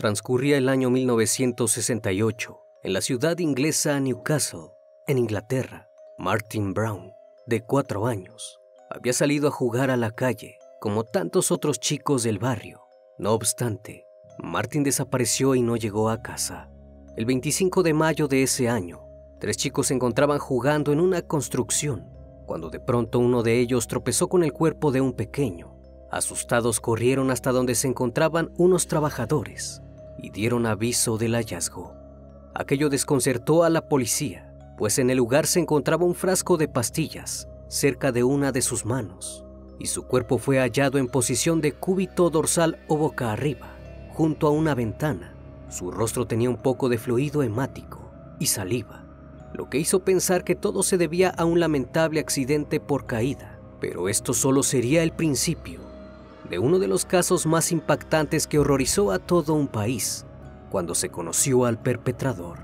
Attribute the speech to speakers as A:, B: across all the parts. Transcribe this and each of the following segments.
A: Transcurría el año 1968 en la ciudad inglesa Newcastle, en Inglaterra. Martin Brown, de cuatro años, había salido a jugar a la calle como tantos otros chicos del barrio. No obstante, Martin desapareció y no llegó a casa. El 25 de mayo de ese año, tres chicos se encontraban jugando en una construcción, cuando de pronto uno de ellos tropezó con el cuerpo de un pequeño. Asustados corrieron hasta donde se encontraban unos trabajadores y dieron aviso del hallazgo. Aquello desconcertó a la policía, pues en el lugar se encontraba un frasco de pastillas cerca de una de sus manos, y su cuerpo fue hallado en posición de cúbito dorsal o boca arriba, junto a una ventana. Su rostro tenía un poco de fluido hemático y saliva, lo que hizo pensar que todo se debía a un lamentable accidente por caída, pero esto solo sería el principio de uno de los casos más impactantes que horrorizó a todo un país cuando se conoció al perpetrador.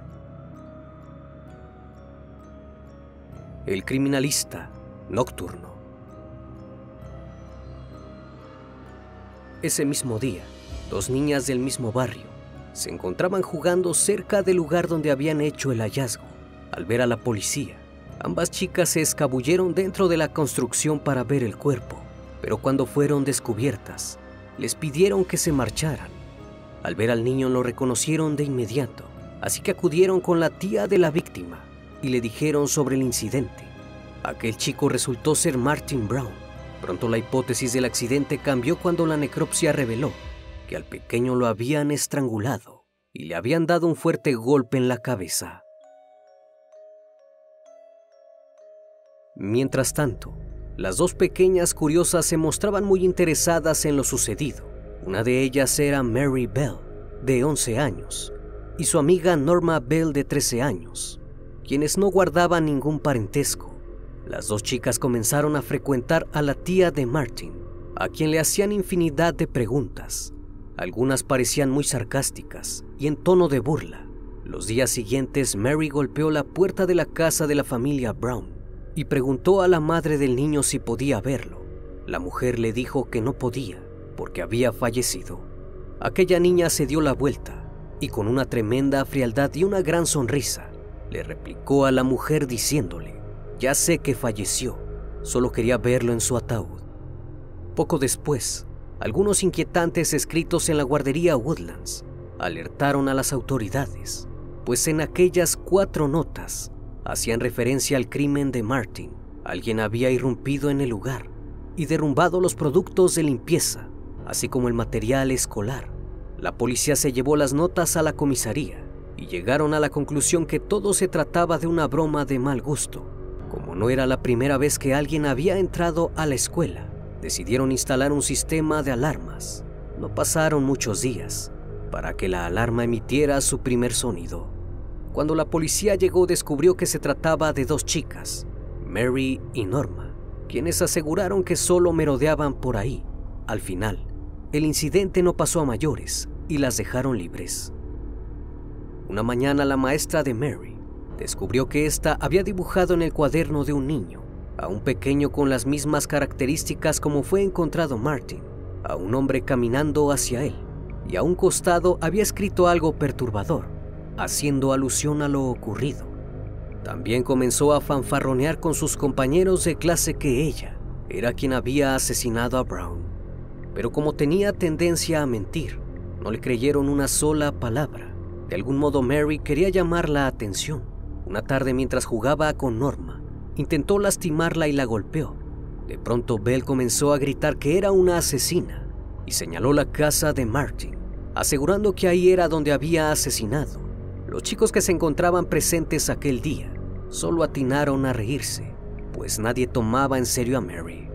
A: El criminalista nocturno. Ese mismo día, dos niñas del mismo barrio se encontraban jugando cerca del lugar donde habían hecho el hallazgo. Al ver a la policía, ambas chicas se escabulleron dentro de la construcción para ver el cuerpo pero cuando fueron descubiertas, les pidieron que se marcharan. Al ver al niño lo reconocieron de inmediato, así que acudieron con la tía de la víctima y le dijeron sobre el incidente. Aquel chico resultó ser Martin Brown. Pronto la hipótesis del accidente cambió cuando la necropsia reveló que al pequeño lo habían estrangulado y le habían dado un fuerte golpe en la cabeza. Mientras tanto, las dos pequeñas curiosas se mostraban muy interesadas en lo sucedido. Una de ellas era Mary Bell, de 11 años, y su amiga Norma Bell, de 13 años, quienes no guardaban ningún parentesco. Las dos chicas comenzaron a frecuentar a la tía de Martin, a quien le hacían infinidad de preguntas. Algunas parecían muy sarcásticas y en tono de burla. Los días siguientes, Mary golpeó la puerta de la casa de la familia Brown y preguntó a la madre del niño si podía verlo. La mujer le dijo que no podía porque había fallecido. Aquella niña se dio la vuelta y con una tremenda frialdad y una gran sonrisa le replicó a la mujer diciéndole, ya sé que falleció, solo quería verlo en su ataúd. Poco después, algunos inquietantes escritos en la guardería Woodlands alertaron a las autoridades, pues en aquellas cuatro notas hacían referencia al crimen de Martin. Alguien había irrumpido en el lugar y derrumbado los productos de limpieza, así como el material escolar. La policía se llevó las notas a la comisaría y llegaron a la conclusión que todo se trataba de una broma de mal gusto. Como no era la primera vez que alguien había entrado a la escuela, decidieron instalar un sistema de alarmas. No pasaron muchos días para que la alarma emitiera su primer sonido. Cuando la policía llegó descubrió que se trataba de dos chicas, Mary y Norma, quienes aseguraron que solo merodeaban por ahí. Al final, el incidente no pasó a mayores y las dejaron libres. Una mañana la maestra de Mary descubrió que ésta había dibujado en el cuaderno de un niño a un pequeño con las mismas características como fue encontrado Martin, a un hombre caminando hacia él, y a un costado había escrito algo perturbador haciendo alusión a lo ocurrido. También comenzó a fanfarronear con sus compañeros de clase que ella era quien había asesinado a Brown. Pero como tenía tendencia a mentir, no le creyeron una sola palabra. De algún modo Mary quería llamar la atención. Una tarde mientras jugaba con Norma, intentó lastimarla y la golpeó. De pronto Bell comenzó a gritar que era una asesina y señaló la casa de Martin, asegurando que ahí era donde había asesinado. Los chicos que se encontraban presentes aquel día solo atinaron a reírse, pues nadie tomaba en serio a Mary.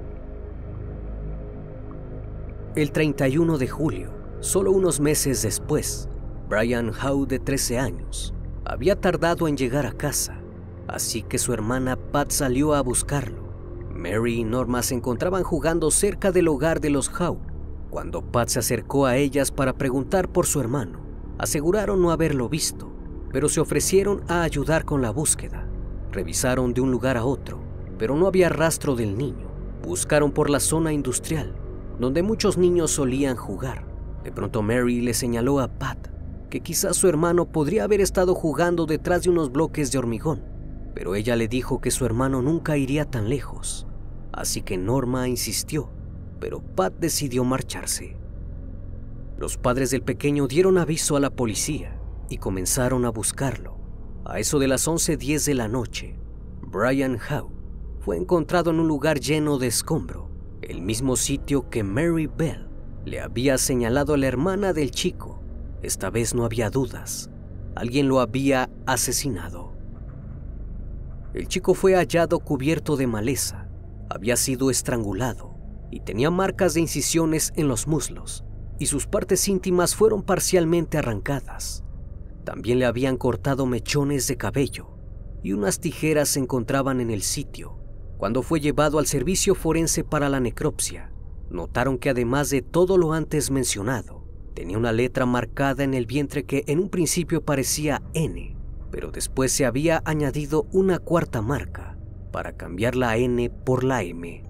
A: El 31 de julio, solo unos meses después, Brian Howe, de 13 años, había tardado en llegar a casa, así que su hermana Pat salió a buscarlo. Mary y Norma se encontraban jugando cerca del hogar de los Howe cuando Pat se acercó a ellas para preguntar por su hermano. Aseguraron no haberlo visto, pero se ofrecieron a ayudar con la búsqueda. Revisaron de un lugar a otro, pero no había rastro del niño. Buscaron por la zona industrial, donde muchos niños solían jugar. De pronto Mary le señaló a Pat que quizás su hermano podría haber estado jugando detrás de unos bloques de hormigón, pero ella le dijo que su hermano nunca iría tan lejos. Así que Norma insistió, pero Pat decidió marcharse. Los padres del pequeño dieron aviso a la policía y comenzaron a buscarlo. A eso de las 11.10 de la noche, Brian Howe fue encontrado en un lugar lleno de escombro, el mismo sitio que Mary Bell le había señalado a la hermana del chico. Esta vez no había dudas. Alguien lo había asesinado. El chico fue hallado cubierto de maleza. Había sido estrangulado y tenía marcas de incisiones en los muslos y sus partes íntimas fueron parcialmente arrancadas. También le habían cortado mechones de cabello y unas tijeras se encontraban en el sitio. Cuando fue llevado al servicio forense para la necropsia, notaron que además de todo lo antes mencionado, tenía una letra marcada en el vientre que en un principio parecía N, pero después se había añadido una cuarta marca para cambiar la N por la M.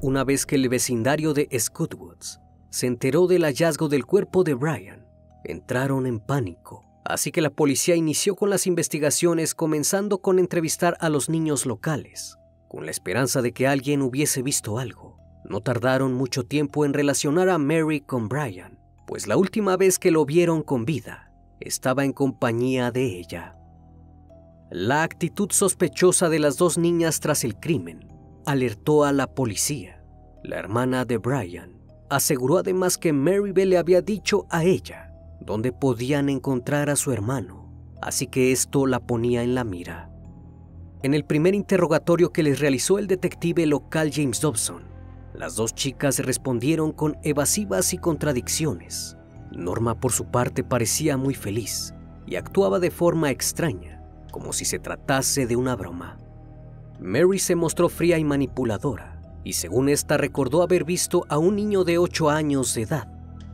A: Una vez que el vecindario de Scottwoods se enteró del hallazgo del cuerpo de Brian, entraron en pánico, así que la policía inició con las investigaciones comenzando con entrevistar a los niños locales, con la esperanza de que alguien hubiese visto algo. No tardaron mucho tiempo en relacionar a Mary con Brian, pues la última vez que lo vieron con vida estaba en compañía de ella. La actitud sospechosa de las dos niñas tras el crimen alertó a la policía. La hermana de Brian aseguró además que Marybelle le había dicho a ella dónde podían encontrar a su hermano, así que esto la ponía en la mira. En el primer interrogatorio que les realizó el detective local James Dobson, las dos chicas respondieron con evasivas y contradicciones. Norma por su parte parecía muy feliz y actuaba de forma extraña, como si se tratase de una broma. Mary se mostró fría y manipuladora, y según esta recordó haber visto a un niño de 8 años de edad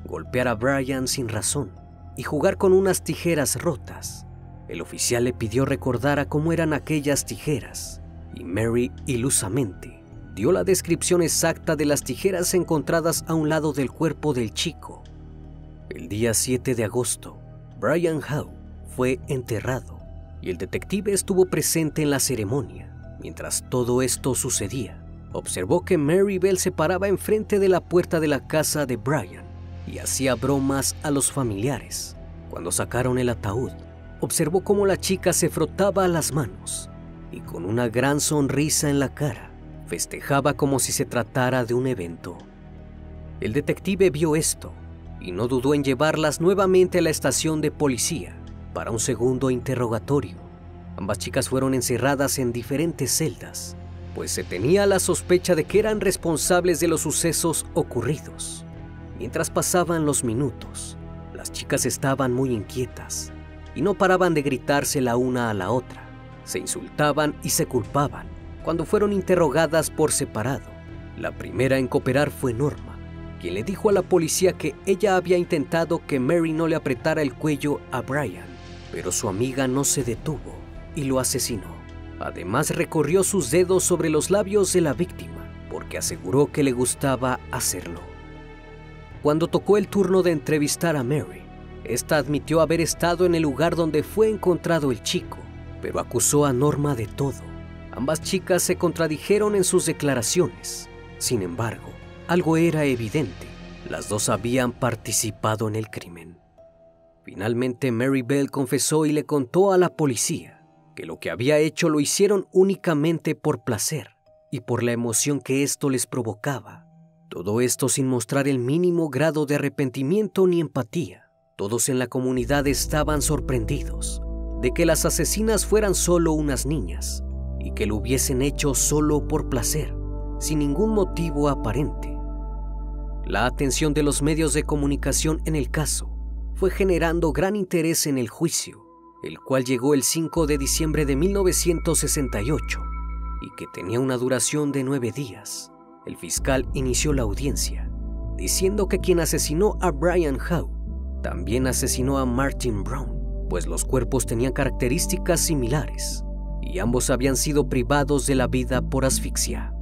A: golpear a Brian sin razón y jugar con unas tijeras rotas. El oficial le pidió recordar a cómo eran aquellas tijeras, y Mary ilusamente dio la descripción exacta de las tijeras encontradas a un lado del cuerpo del chico. El día 7 de agosto, Brian Howe fue enterrado y el detective estuvo presente en la ceremonia. Mientras todo esto sucedía, observó que Mary Bell se paraba enfrente de la puerta de la casa de Brian y hacía bromas a los familiares. Cuando sacaron el ataúd, observó cómo la chica se frotaba las manos y con una gran sonrisa en la cara festejaba como si se tratara de un evento. El detective vio esto y no dudó en llevarlas nuevamente a la estación de policía para un segundo interrogatorio. Ambas chicas fueron encerradas en diferentes celdas, pues se tenía la sospecha de que eran responsables de los sucesos ocurridos. Mientras pasaban los minutos, las chicas estaban muy inquietas y no paraban de gritarse la una a la otra. Se insultaban y se culpaban cuando fueron interrogadas por separado. La primera en cooperar fue Norma, quien le dijo a la policía que ella había intentado que Mary no le apretara el cuello a Brian, pero su amiga no se detuvo y lo asesinó. Además recorrió sus dedos sobre los labios de la víctima porque aseguró que le gustaba hacerlo. Cuando tocó el turno de entrevistar a Mary, esta admitió haber estado en el lugar donde fue encontrado el chico, pero acusó a Norma de todo. Ambas chicas se contradijeron en sus declaraciones. Sin embargo, algo era evidente. Las dos habían participado en el crimen. Finalmente Mary Bell confesó y le contó a la policía que lo que había hecho lo hicieron únicamente por placer y por la emoción que esto les provocaba. Todo esto sin mostrar el mínimo grado de arrepentimiento ni empatía. Todos en la comunidad estaban sorprendidos de que las asesinas fueran solo unas niñas y que lo hubiesen hecho solo por placer, sin ningún motivo aparente. La atención de los medios de comunicación en el caso fue generando gran interés en el juicio, el cual llegó el 5 de diciembre de 1968 y que tenía una duración de nueve días. El fiscal inició la audiencia diciendo que quien asesinó a Brian Howe también asesinó a Martin Brown, pues los cuerpos tenían características similares y ambos habían sido privados de la vida por asfixia.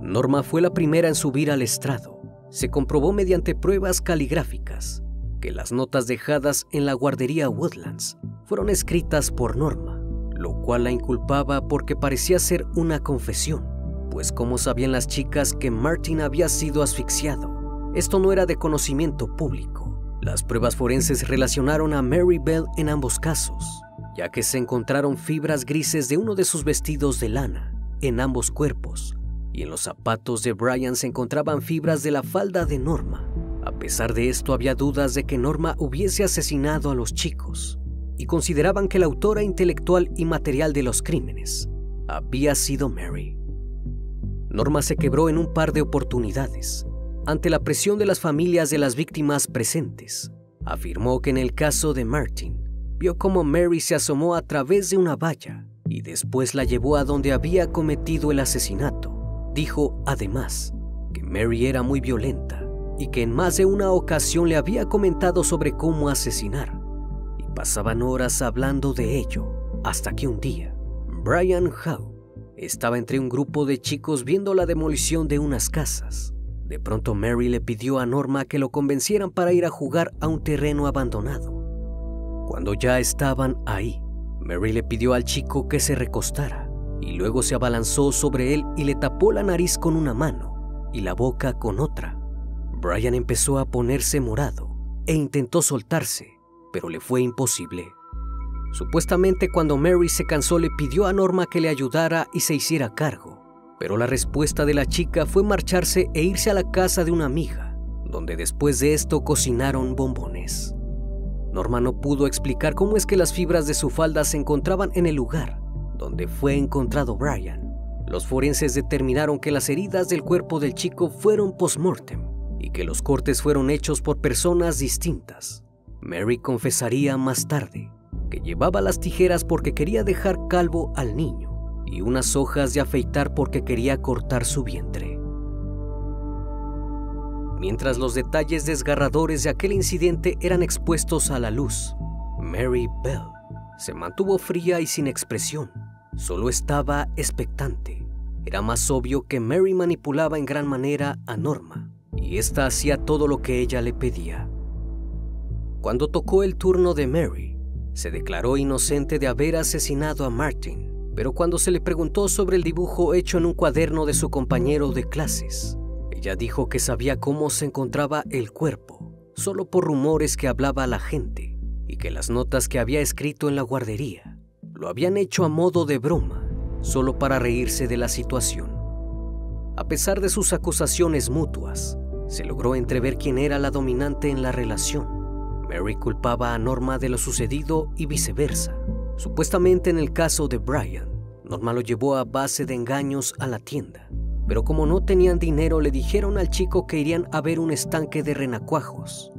A: Norma fue la primera en subir al estrado. Se comprobó mediante pruebas caligráficas que las notas dejadas en la guardería Woodlands fueron escritas por Norma, lo cual la inculpaba porque parecía ser una confesión, pues como sabían las chicas que Martin había sido asfixiado, esto no era de conocimiento público. Las pruebas forenses relacionaron a Mary Bell en ambos casos, ya que se encontraron fibras grises de uno de sus vestidos de lana en ambos cuerpos, y en los zapatos de Brian se encontraban fibras de la falda de Norma. A pesar de esto, había dudas de que Norma hubiese asesinado a los chicos, y consideraban que la autora intelectual y material de los crímenes había sido Mary. Norma se quebró en un par de oportunidades ante la presión de las familias de las víctimas presentes. Afirmó que en el caso de Martin, vio cómo Mary se asomó a través de una valla y después la llevó a donde había cometido el asesinato. Dijo además que Mary era muy violenta y que en más de una ocasión le había comentado sobre cómo asesinar. Y pasaban horas hablando de ello, hasta que un día, Brian Howe estaba entre un grupo de chicos viendo la demolición de unas casas. De pronto Mary le pidió a Norma que lo convencieran para ir a jugar a un terreno abandonado. Cuando ya estaban ahí, Mary le pidió al chico que se recostara y luego se abalanzó sobre él y le tapó la nariz con una mano y la boca con otra. Brian empezó a ponerse morado e intentó soltarse, pero le fue imposible. Supuestamente cuando Mary se cansó le pidió a Norma que le ayudara y se hiciera cargo, pero la respuesta de la chica fue marcharse e irse a la casa de una amiga, donde después de esto cocinaron bombones. Norma no pudo explicar cómo es que las fibras de su falda se encontraban en el lugar donde fue encontrado Brian. Los forenses determinaron que las heridas del cuerpo del chico fueron post-mortem y que los cortes fueron hechos por personas distintas. Mary confesaría más tarde que llevaba las tijeras porque quería dejar calvo al niño y unas hojas de afeitar porque quería cortar su vientre. Mientras los detalles desgarradores de aquel incidente eran expuestos a la luz, Mary Bell se mantuvo fría y sin expresión. Solo estaba expectante. Era más obvio que Mary manipulaba en gran manera a Norma, y ésta hacía todo lo que ella le pedía. Cuando tocó el turno de Mary, se declaró inocente de haber asesinado a Martin, pero cuando se le preguntó sobre el dibujo hecho en un cuaderno de su compañero de clases, ella dijo que sabía cómo se encontraba el cuerpo, solo por rumores que hablaba la gente, y que las notas que había escrito en la guardería lo habían hecho a modo de broma, solo para reírse de la situación. A pesar de sus acusaciones mutuas, se logró entrever quién era la dominante en la relación. Mary culpaba a Norma de lo sucedido y viceversa. Supuestamente en el caso de Brian, Norma lo llevó a base de engaños a la tienda pero como no tenían dinero le dijeron al chico que irían a ver un estanque de renacuajos.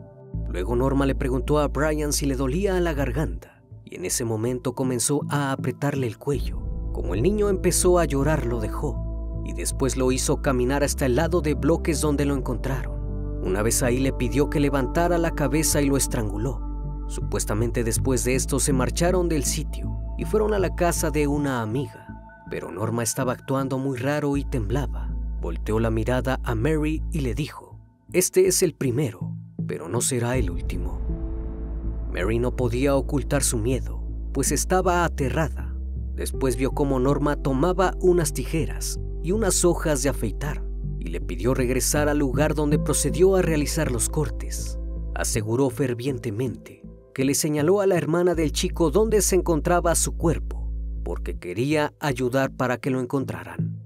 A: Luego Norma le preguntó a Brian si le dolía la garganta y en ese momento comenzó a apretarle el cuello. Como el niño empezó a llorar lo dejó y después lo hizo caminar hasta el lado de bloques donde lo encontraron. Una vez ahí le pidió que levantara la cabeza y lo estranguló. Supuestamente después de esto se marcharon del sitio y fueron a la casa de una amiga. Pero Norma estaba actuando muy raro y temblaba. Volteó la mirada a Mary y le dijo, Este es el primero, pero no será el último. Mary no podía ocultar su miedo, pues estaba aterrada. Después vio cómo Norma tomaba unas tijeras y unas hojas de afeitar y le pidió regresar al lugar donde procedió a realizar los cortes. Aseguró fervientemente que le señaló a la hermana del chico dónde se encontraba su cuerpo, porque quería ayudar para que lo encontraran.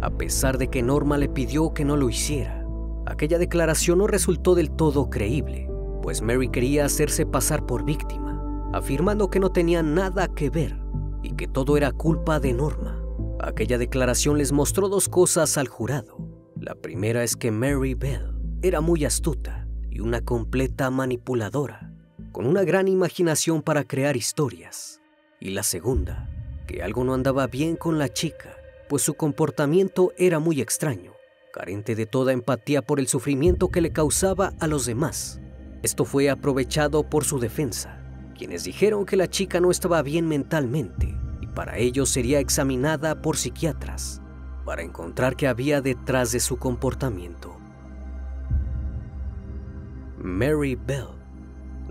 A: A pesar de que Norma le pidió que no lo hiciera, aquella declaración no resultó del todo creíble, pues Mary quería hacerse pasar por víctima, afirmando que no tenía nada que ver y que todo era culpa de Norma. Aquella declaración les mostró dos cosas al jurado. La primera es que Mary Bell era muy astuta y una completa manipuladora, con una gran imaginación para crear historias. Y la segunda, que algo no andaba bien con la chica, pues su comportamiento era muy extraño, carente de toda empatía por el sufrimiento que le causaba a los demás. Esto fue aprovechado por su defensa, quienes dijeron que la chica no estaba bien mentalmente para ello sería examinada por psiquiatras para encontrar qué había detrás de su comportamiento. Mary Bell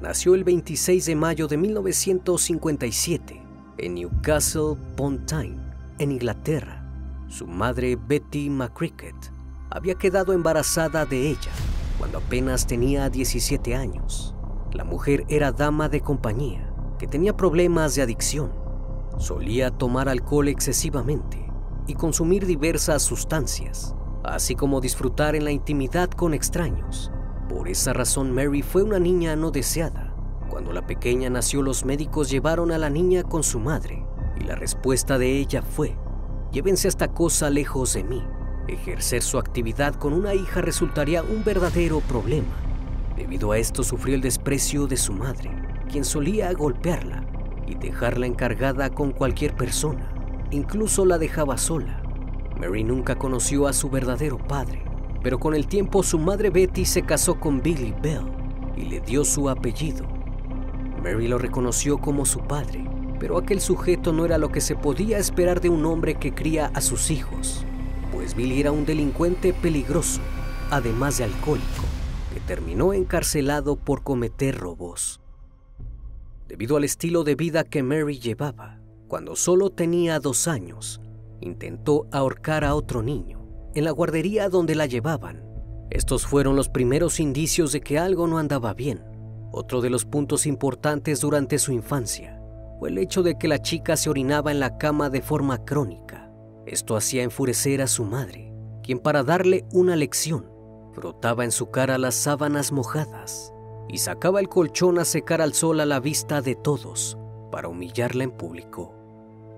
A: nació el 26 de mayo de 1957 en Newcastle upon Tyne, en Inglaterra. Su madre, Betty McCricket, había quedado embarazada de ella cuando apenas tenía 17 años. La mujer era dama de compañía, que tenía problemas de adicción. Solía tomar alcohol excesivamente y consumir diversas sustancias, así como disfrutar en la intimidad con extraños. Por esa razón Mary fue una niña no deseada. Cuando la pequeña nació los médicos llevaron a la niña con su madre y la respuesta de ella fue, llévense esta cosa lejos de mí. Ejercer su actividad con una hija resultaría un verdadero problema. Debido a esto sufrió el desprecio de su madre, quien solía golpearla y dejarla encargada con cualquier persona. Incluso la dejaba sola. Mary nunca conoció a su verdadero padre, pero con el tiempo su madre Betty se casó con Billy Bell y le dio su apellido. Mary lo reconoció como su padre, pero aquel sujeto no era lo que se podía esperar de un hombre que cría a sus hijos, pues Billy era un delincuente peligroso, además de alcohólico que terminó encarcelado por cometer robos. Debido al estilo de vida que Mary llevaba, cuando solo tenía dos años, intentó ahorcar a otro niño en la guardería donde la llevaban. Estos fueron los primeros indicios de que algo no andaba bien. Otro de los puntos importantes durante su infancia fue el hecho de que la chica se orinaba en la cama de forma crónica. Esto hacía enfurecer a su madre, quien para darle una lección Frotaba en su cara las sábanas mojadas y sacaba el colchón a secar al sol a la vista de todos para humillarla en público.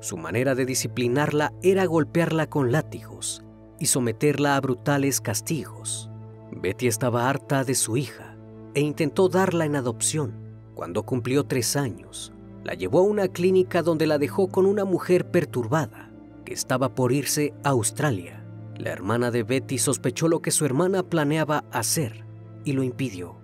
A: Su manera de disciplinarla era golpearla con látigos y someterla a brutales castigos. Betty estaba harta de su hija e intentó darla en adopción. Cuando cumplió tres años, la llevó a una clínica donde la dejó con una mujer perturbada que estaba por irse a Australia. La hermana de Betty sospechó lo que su hermana planeaba hacer y lo impidió.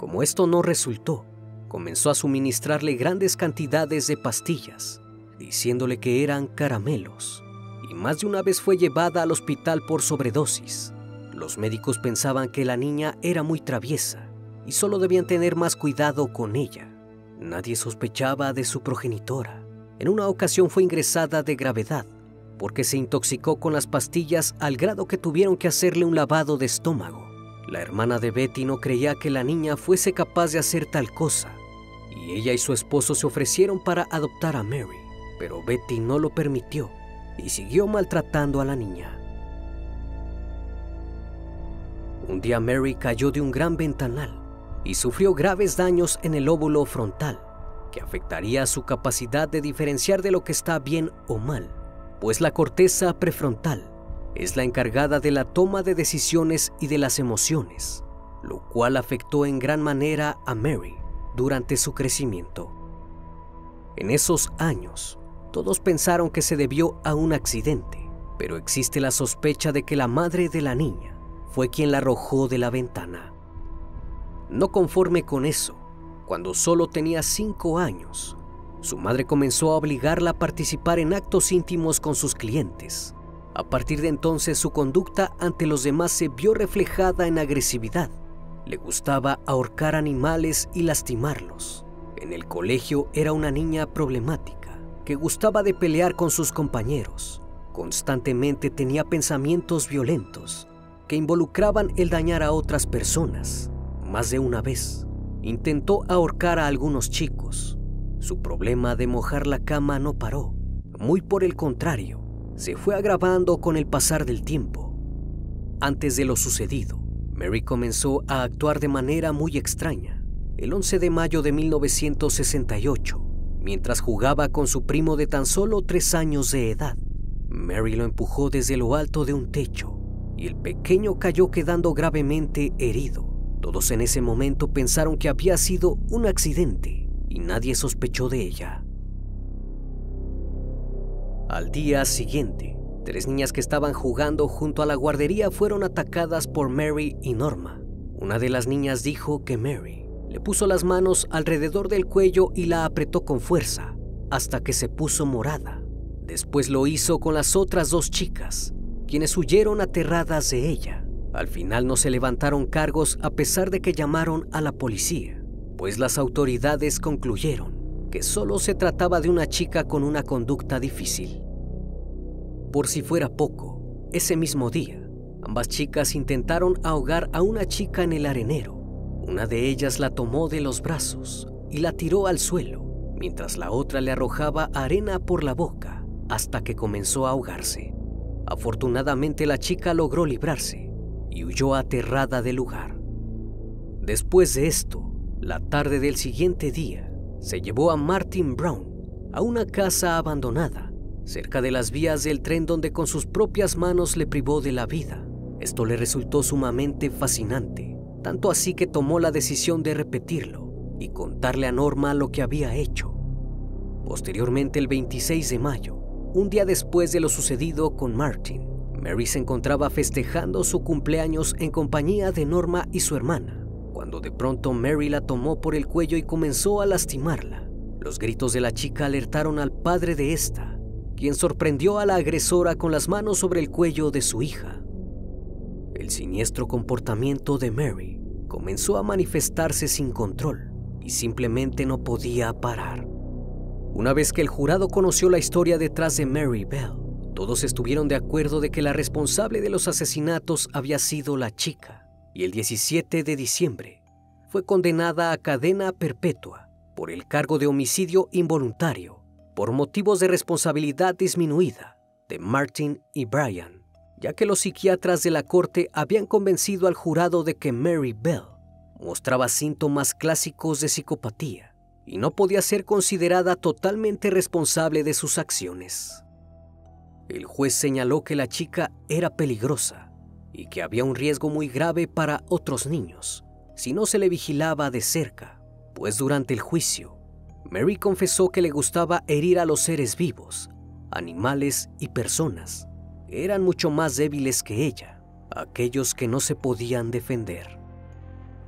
A: Como esto no resultó, comenzó a suministrarle grandes cantidades de pastillas, diciéndole que eran caramelos, y más de una vez fue llevada al hospital por sobredosis. Los médicos pensaban que la niña era muy traviesa y solo debían tener más cuidado con ella. Nadie sospechaba de su progenitora. En una ocasión fue ingresada de gravedad porque se intoxicó con las pastillas al grado que tuvieron que hacerle un lavado de estómago. La hermana de Betty no creía que la niña fuese capaz de hacer tal cosa, y ella y su esposo se ofrecieron para adoptar a Mary, pero Betty no lo permitió y siguió maltratando a la niña. Un día Mary cayó de un gran ventanal y sufrió graves daños en el óvulo frontal, que afectaría su capacidad de diferenciar de lo que está bien o mal pues la corteza prefrontal es la encargada de la toma de decisiones y de las emociones, lo cual afectó en gran manera a Mary durante su crecimiento. En esos años, todos pensaron que se debió a un accidente, pero existe la sospecha de que la madre de la niña fue quien la arrojó de la ventana. No conforme con eso, cuando solo tenía cinco años, su madre comenzó a obligarla a participar en actos íntimos con sus clientes. A partir de entonces su conducta ante los demás se vio reflejada en agresividad. Le gustaba ahorcar animales y lastimarlos. En el colegio era una niña problemática que gustaba de pelear con sus compañeros. constantemente tenía pensamientos violentos que involucraban el dañar a otras personas. Más de una vez, intentó ahorcar a algunos chicos. Su problema de mojar la cama no paró. Muy por el contrario, se fue agravando con el pasar del tiempo. Antes de lo sucedido, Mary comenzó a actuar de manera muy extraña. El 11 de mayo de 1968, mientras jugaba con su primo de tan solo tres años de edad, Mary lo empujó desde lo alto de un techo y el pequeño cayó quedando gravemente herido. Todos en ese momento pensaron que había sido un accidente y nadie sospechó de ella. Al día siguiente, tres niñas que estaban jugando junto a la guardería fueron atacadas por Mary y Norma. Una de las niñas dijo que Mary le puso las manos alrededor del cuello y la apretó con fuerza hasta que se puso morada. Después lo hizo con las otras dos chicas, quienes huyeron aterradas de ella. Al final no se levantaron cargos a pesar de que llamaron a la policía, pues las autoridades concluyeron que solo se trataba de una chica con una conducta difícil. Por si fuera poco, ese mismo día, ambas chicas intentaron ahogar a una chica en el arenero. Una de ellas la tomó de los brazos y la tiró al suelo, mientras la otra le arrojaba arena por la boca hasta que comenzó a ahogarse. Afortunadamente la chica logró librarse y huyó aterrada del lugar. Después de esto, la tarde del siguiente día, se llevó a Martin Brown a una casa abandonada, cerca de las vías del tren donde con sus propias manos le privó de la vida. Esto le resultó sumamente fascinante, tanto así que tomó la decisión de repetirlo y contarle a Norma lo que había hecho. Posteriormente, el 26 de mayo, un día después de lo sucedido con Martin, Mary se encontraba festejando su cumpleaños en compañía de Norma y su hermana cuando de pronto Mary la tomó por el cuello y comenzó a lastimarla. Los gritos de la chica alertaron al padre de esta, quien sorprendió a la agresora con las manos sobre el cuello de su hija. El siniestro comportamiento de Mary comenzó a manifestarse sin control y simplemente no podía parar. Una vez que el jurado conoció la historia detrás de Mary Bell, todos estuvieron de acuerdo de que la responsable de los asesinatos había sido la chica y el 17 de diciembre fue condenada a cadena perpetua por el cargo de homicidio involuntario por motivos de responsabilidad disminuida de Martin y Brian, ya que los psiquiatras de la corte habían convencido al jurado de que Mary Bell mostraba síntomas clásicos de psicopatía y no podía ser considerada totalmente responsable de sus acciones. El juez señaló que la chica era peligrosa y que había un riesgo muy grave para otros niños si no se le vigilaba de cerca, pues durante el juicio, Mary confesó que le gustaba herir a los seres vivos, animales y personas. Eran mucho más débiles que ella, aquellos que no se podían defender.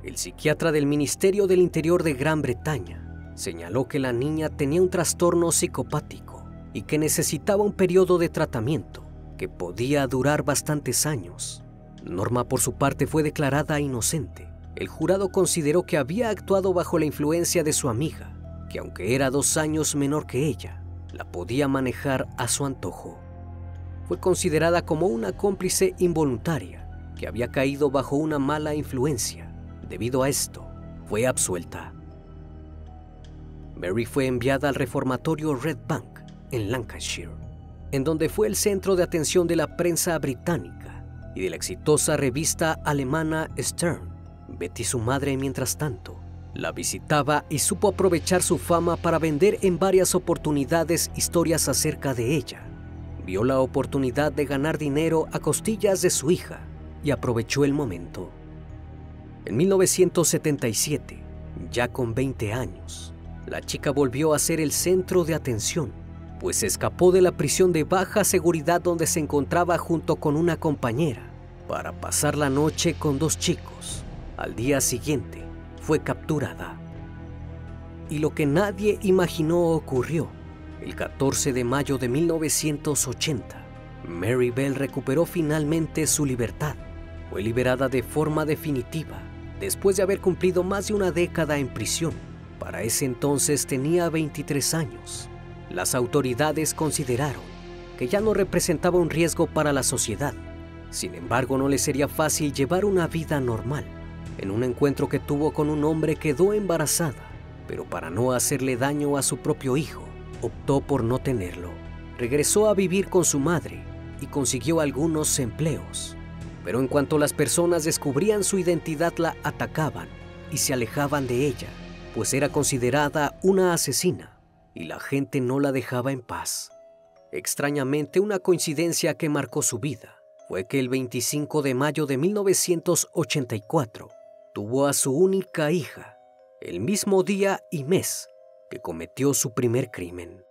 A: El psiquiatra del Ministerio del Interior de Gran Bretaña señaló que la niña tenía un trastorno psicopático y que necesitaba un periodo de tratamiento que podía durar bastantes años. Norma por su parte fue declarada inocente. El jurado consideró que había actuado bajo la influencia de su amiga, que aunque era dos años menor que ella, la podía manejar a su antojo. Fue considerada como una cómplice involuntaria que había caído bajo una mala influencia. Debido a esto, fue absuelta. Mary fue enviada al reformatorio Red Bank en Lancashire, en donde fue el centro de atención de la prensa británica y de la exitosa revista alemana Stern. Betty, su madre, mientras tanto, la visitaba y supo aprovechar su fama para vender en varias oportunidades historias acerca de ella. Vio la oportunidad de ganar dinero a costillas de su hija y aprovechó el momento. En 1977, ya con 20 años, la chica volvió a ser el centro de atención pues escapó de la prisión de baja seguridad donde se encontraba junto con una compañera para pasar la noche con dos chicos. Al día siguiente fue capturada. Y lo que nadie imaginó ocurrió. El 14 de mayo de 1980, Mary Bell recuperó finalmente su libertad. Fue liberada de forma definitiva después de haber cumplido más de una década en prisión. Para ese entonces tenía 23 años las autoridades consideraron que ya no representaba un riesgo para la sociedad. Sin embargo, no le sería fácil llevar una vida normal. En un encuentro que tuvo con un hombre quedó embarazada, pero para no hacerle daño a su propio hijo, optó por no tenerlo. Regresó a vivir con su madre y consiguió algunos empleos. Pero en cuanto las personas descubrían su identidad la atacaban y se alejaban de ella, pues era considerada una asesina y la gente no la dejaba en paz. Extrañamente, una coincidencia que marcó su vida fue que el 25 de mayo de 1984 tuvo a su única hija, el mismo día y mes que cometió su primer crimen.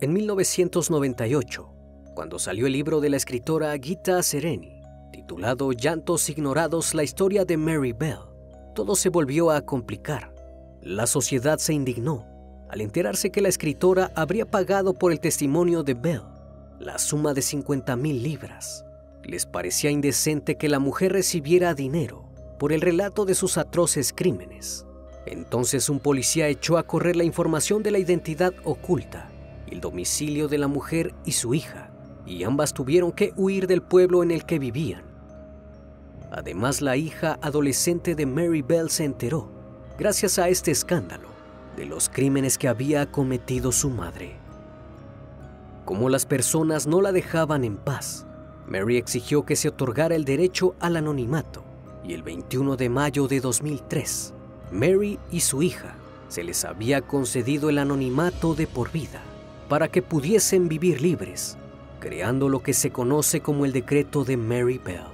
A: En 1998, cuando salió el libro de la escritora Gita Sereni, titulado Llantos Ignorados, la historia de Mary Bell, todo se volvió a complicar. La sociedad se indignó al enterarse que la escritora habría pagado por el testimonio de Bell la suma de 50 mil libras. Les parecía indecente que la mujer recibiera dinero por el relato de sus atroces crímenes. Entonces un policía echó a correr la información de la identidad oculta el domicilio de la mujer y su hija, y ambas tuvieron que huir del pueblo en el que vivían. Además, la hija adolescente de Mary Bell se enteró, gracias a este escándalo, de los crímenes que había cometido su madre. Como las personas no la dejaban en paz, Mary exigió que se otorgara el derecho al anonimato y el 21 de mayo de 2003, Mary y su hija se les había concedido el anonimato de por vida para que pudiesen vivir libres, creando lo que se conoce como el decreto de Mary Bell.